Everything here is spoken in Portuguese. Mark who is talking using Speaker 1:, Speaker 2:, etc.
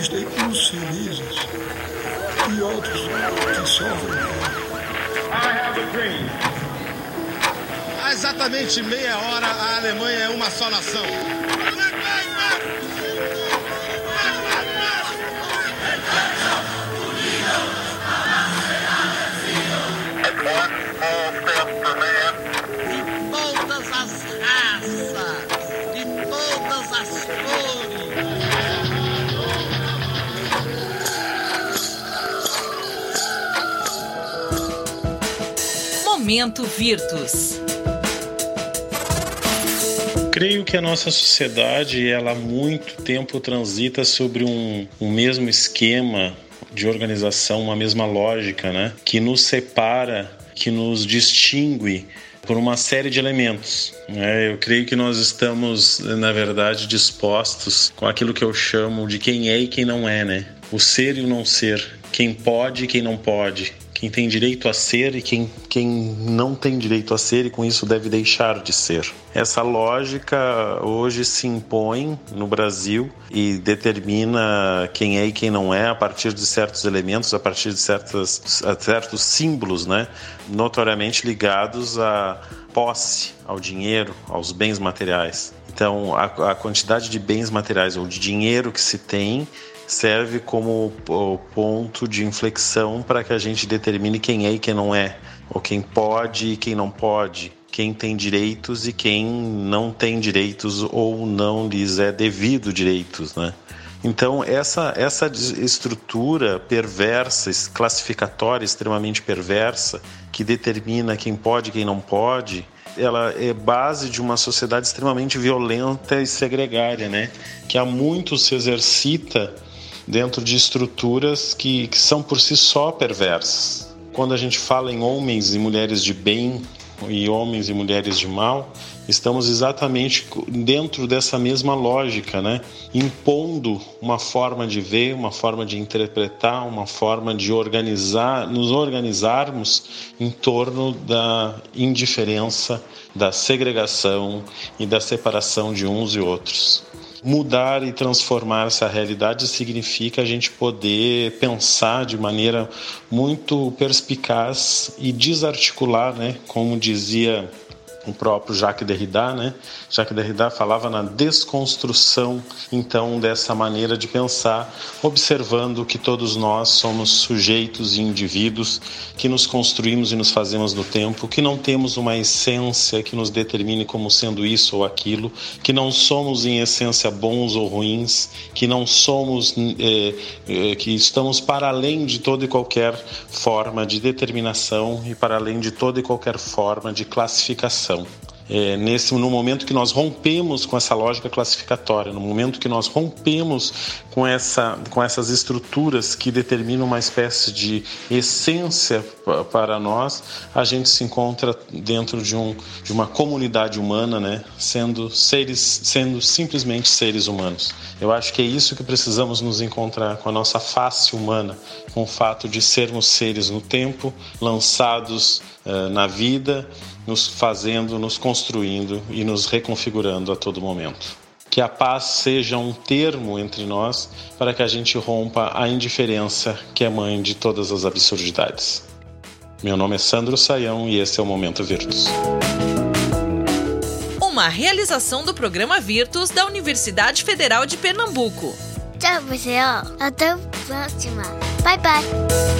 Speaker 1: Existem uns felizes e outros que sofrem.
Speaker 2: Há exatamente meia hora, a Alemanha é uma só nação.
Speaker 3: Momento Virtus.
Speaker 4: Creio que a nossa sociedade, ela há muito tempo transita sobre um, um mesmo esquema de organização, uma mesma lógica, né? Que nos separa, que nos distingue por uma série de elementos. Né? Eu creio que nós estamos, na verdade, dispostos com aquilo que eu chamo de quem é e quem não é, né? O ser e o não ser, quem pode e quem não pode, quem tem direito a ser e quem, quem não tem direito a ser e com isso deve deixar de ser. Essa lógica hoje se impõe no Brasil e determina quem é e quem não é a partir de certos elementos, a partir de certas, certos símbolos, né? notoriamente ligados à posse, ao dinheiro, aos bens materiais. Então, a, a quantidade de bens materiais ou de dinheiro que se tem serve como ponto de inflexão para que a gente determine quem é e quem não é, ou quem pode e quem não pode, quem tem direitos e quem não tem direitos ou não lhes é devido direitos, né? Então, essa, essa estrutura perversa, classificatória, extremamente perversa, que determina quem pode e quem não pode, ela é base de uma sociedade extremamente violenta e segregária, né? Que há muito se exercita dentro de estruturas que, que são por si só perversas. Quando a gente fala em homens e mulheres de bem e homens e mulheres de mal, estamos exatamente dentro dessa mesma lógica, né? Impondo uma forma de ver, uma forma de interpretar, uma forma de organizar, nos organizarmos em torno da indiferença, da segregação e da separação de uns e outros mudar e transformar essa realidade significa a gente poder pensar de maneira muito perspicaz e desarticular, né? Como dizia o próprio Jacques Derrida, né? Jacques Derrida falava na desconstrução, então, dessa maneira de pensar, observando que todos nós somos sujeitos e indivíduos que nos construímos e nos fazemos no tempo, que não temos uma essência que nos determine como sendo isso ou aquilo, que não somos em essência bons ou ruins, que não somos, é, é, que estamos para além de toda e qualquer forma de determinação e para além de toda e qualquer forma de classificação é, nesse no momento que nós rompemos com essa lógica classificatória, no momento que nós rompemos com essa com essas estruturas que determinam uma espécie de essência para nós, a gente se encontra dentro de um de uma comunidade humana, né, sendo seres sendo simplesmente seres humanos. Eu acho que é isso que precisamos nos encontrar com a nossa face humana, com o fato de sermos seres no tempo, lançados uh, na vida nos fazendo, nos construindo e nos reconfigurando a todo momento. Que a paz seja um termo entre nós para que a gente rompa a indiferença que é mãe de todas as absurdidades. Meu nome é Sandro Saião e esse é o Momento Virtus.
Speaker 3: Uma realização do programa Virtus da Universidade Federal de Pernambuco.
Speaker 5: Tchau, pessoal. Até a próxima. Bye, bye.